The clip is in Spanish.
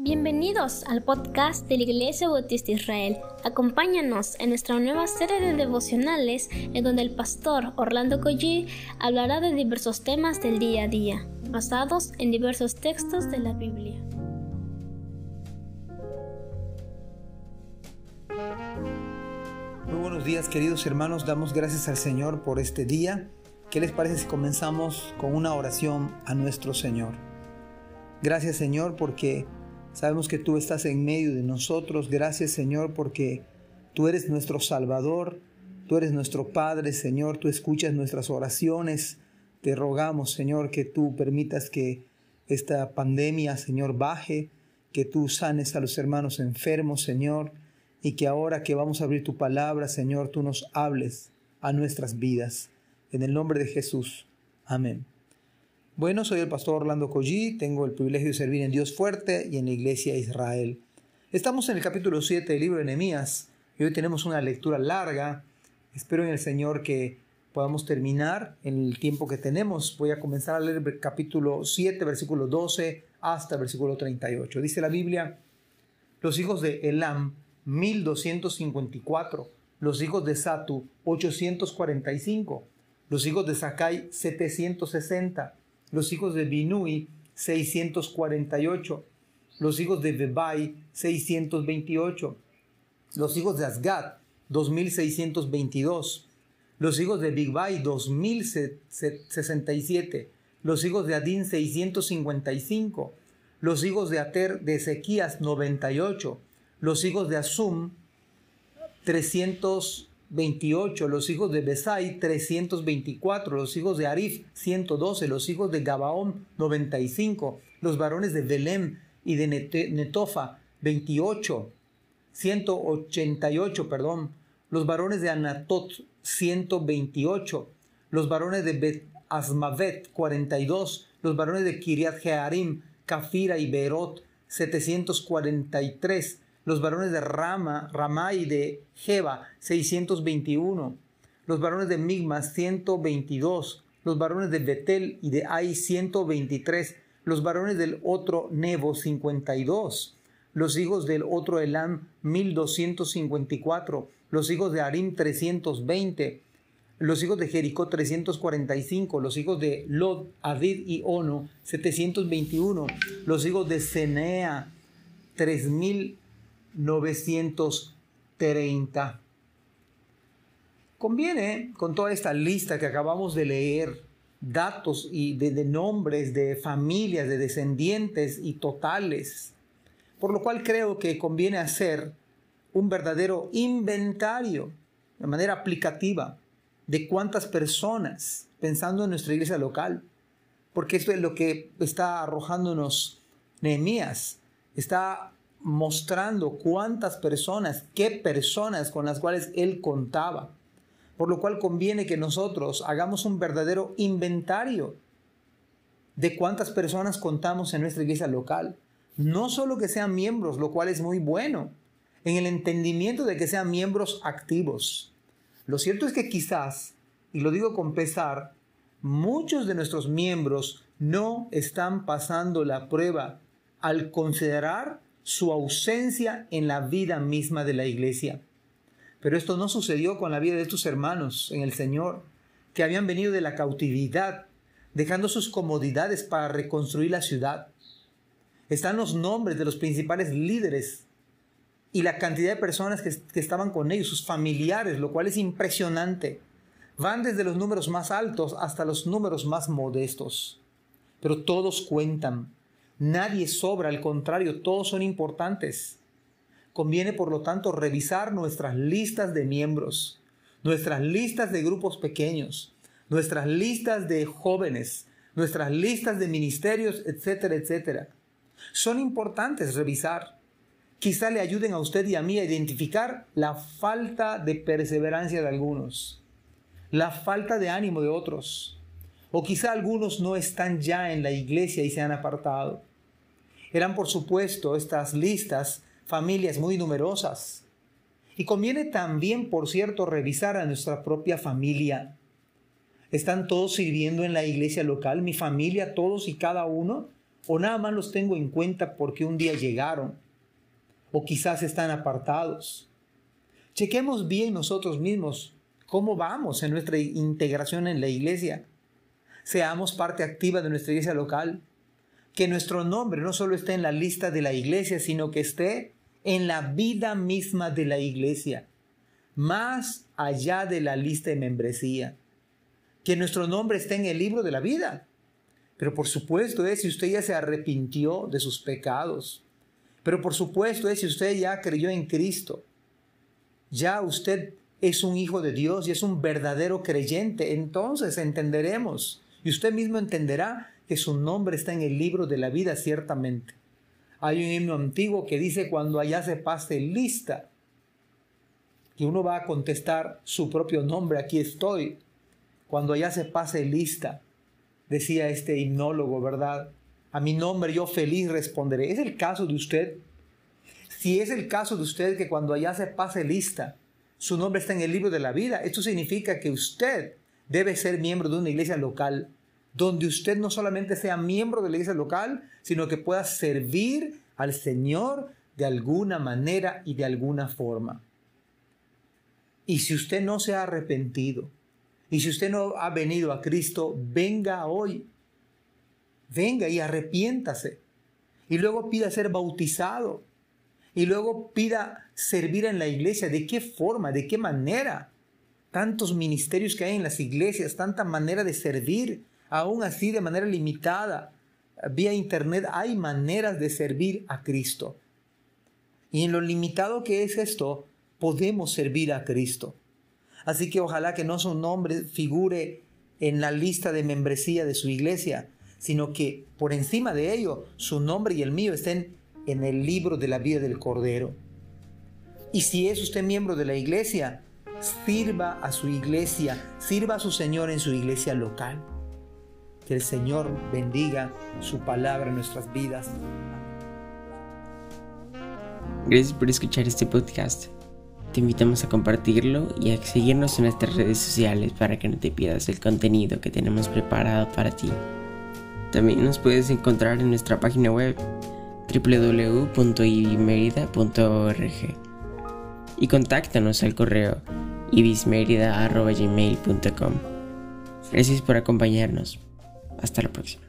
Bienvenidos al podcast de la Iglesia Bautista Israel. Acompáñanos en nuestra nueva serie de devocionales en donde el pastor Orlando Collie hablará de diversos temas del día a día, basados en diversos textos de la Biblia. Muy buenos días queridos hermanos, damos gracias al Señor por este día. ¿Qué les parece si comenzamos con una oración a nuestro Señor? Gracias Señor porque Sabemos que tú estás en medio de nosotros. Gracias Señor porque tú eres nuestro Salvador, tú eres nuestro Padre Señor, tú escuchas nuestras oraciones. Te rogamos Señor que tú permitas que esta pandemia Señor baje, que tú sanes a los hermanos enfermos Señor y que ahora que vamos a abrir tu palabra Señor tú nos hables a nuestras vidas. En el nombre de Jesús. Amén. Bueno, soy el pastor Orlando Collí, tengo el privilegio de servir en Dios Fuerte y en la Iglesia Israel. Estamos en el capítulo 7 del libro de Nehemías y hoy tenemos una lectura larga. Espero en el Señor que podamos terminar en el tiempo que tenemos. Voy a comenzar a leer el capítulo 7, versículo 12 hasta versículo 38. Dice la Biblia, los hijos de Elam, 1254, los hijos de Satu, 845, los hijos de Sakai, 760, los hijos de Binui, 648, los hijos de Bebai, 628, los hijos de Asgad, 2622, los hijos de Bigbai, 2067, los hijos de Adín, 655, los hijos de Ater de Ezequías, 98, los hijos de Asum, 300 28, los hijos de Besai 324, los hijos de Arif 112, los hijos de Gabaón 95, los varones de Belem y de Netofa 28, 188, perdón, los varones de Anatot 128, los varones de Bet Asmavet 42, los varones de Kiriat Jearim, Kafira y Berot 743, los varones de Rama, Ramá y de Jeba, 621, los varones de Migma, 122, los varones de Betel y de Ai, 123, los varones del otro Nebo, 52, los hijos del otro Elam, 1254, los hijos de Arim, 320, los hijos de Jericó 345, los hijos de Lod, Adid y Ono 721, los hijos de Senea 3000 930. Conviene, con toda esta lista que acabamos de leer, datos y de, nombres de familias, de descendientes y totales, por lo cual creo que conviene hacer un verdadero inventario de manera aplicativa de cuántas personas, pensando en nuestra iglesia local, porque esto es lo que está arrojándonos Nehemías, está mostrando cuántas personas, qué personas con las cuales él contaba. Por lo cual conviene que nosotros hagamos un verdadero inventario de cuántas personas contamos en nuestra iglesia local. No solo que sean miembros, lo cual es muy bueno, en el entendimiento de que sean miembros activos. Lo cierto es que quizás, y lo digo con pesar, muchos de nuestros miembros no están pasando la prueba al considerar su ausencia en la vida misma de la iglesia. Pero esto no sucedió con la vida de estos hermanos en el Señor, que habían venido de la cautividad, dejando sus comodidades para reconstruir la ciudad. Están los nombres de los principales líderes y la cantidad de personas que, que estaban con ellos, sus familiares, lo cual es impresionante. Van desde los números más altos hasta los números más modestos, pero todos cuentan Nadie sobra, al contrario, todos son importantes. Conviene, por lo tanto, revisar nuestras listas de miembros, nuestras listas de grupos pequeños, nuestras listas de jóvenes, nuestras listas de ministerios, etcétera, etcétera. Son importantes revisar. Quizá le ayuden a usted y a mí a identificar la falta de perseverancia de algunos, la falta de ánimo de otros, o quizá algunos no están ya en la iglesia y se han apartado. Eran, por supuesto, estas listas familias muy numerosas. Y conviene también, por cierto, revisar a nuestra propia familia. ¿Están todos sirviendo en la iglesia local, mi familia, todos y cada uno? ¿O nada más los tengo en cuenta porque un día llegaron? ¿O quizás están apartados? Chequemos bien nosotros mismos cómo vamos en nuestra integración en la iglesia. Seamos parte activa de nuestra iglesia local. Que nuestro nombre no solo esté en la lista de la iglesia, sino que esté en la vida misma de la iglesia, más allá de la lista de membresía. Que nuestro nombre esté en el libro de la vida. Pero por supuesto es si usted ya se arrepintió de sus pecados. Pero por supuesto es si usted ya creyó en Cristo. Ya usted es un hijo de Dios y es un verdadero creyente. Entonces entenderemos y usted mismo entenderá que su nombre está en el libro de la vida ciertamente. Hay un himno antiguo que dice cuando allá se pase lista, que uno va a contestar su propio nombre, aquí estoy. Cuando allá se pase lista, decía este himnólogo, ¿verdad? A mi nombre yo feliz responderé. ¿Es el caso de usted? Si es el caso de usted que cuando allá se pase lista, su nombre está en el libro de la vida, esto significa que usted debe ser miembro de una iglesia local, donde usted no solamente sea miembro de la iglesia local, sino que pueda servir al Señor de alguna manera y de alguna forma. Y si usted no se ha arrepentido, y si usted no ha venido a Cristo, venga hoy. Venga y arrepiéntase. Y luego pida ser bautizado. Y luego pida servir en la iglesia. ¿De qué forma? ¿De qué manera? Tantos ministerios que hay en las iglesias, tanta manera de servir, aún así de manera limitada. Vía internet hay maneras de servir a Cristo. Y en lo limitado que es esto, podemos servir a Cristo. Así que ojalá que no su nombre figure en la lista de membresía de su iglesia, sino que por encima de ello su nombre y el mío estén en el libro de la vida del Cordero. Y si es usted miembro de la iglesia, sirva a su iglesia, sirva a su Señor en su iglesia local. Que el Señor bendiga su palabra en nuestras vidas. Gracias por escuchar este podcast. Te invitamos a compartirlo y a seguirnos en nuestras redes sociales para que no te pierdas el contenido que tenemos preparado para ti. También nos puedes encontrar en nuestra página web www.ibismerida.org y contáctanos al correo ibismerida.gmail.com Gracias por acompañarnos. Hasta la próxima.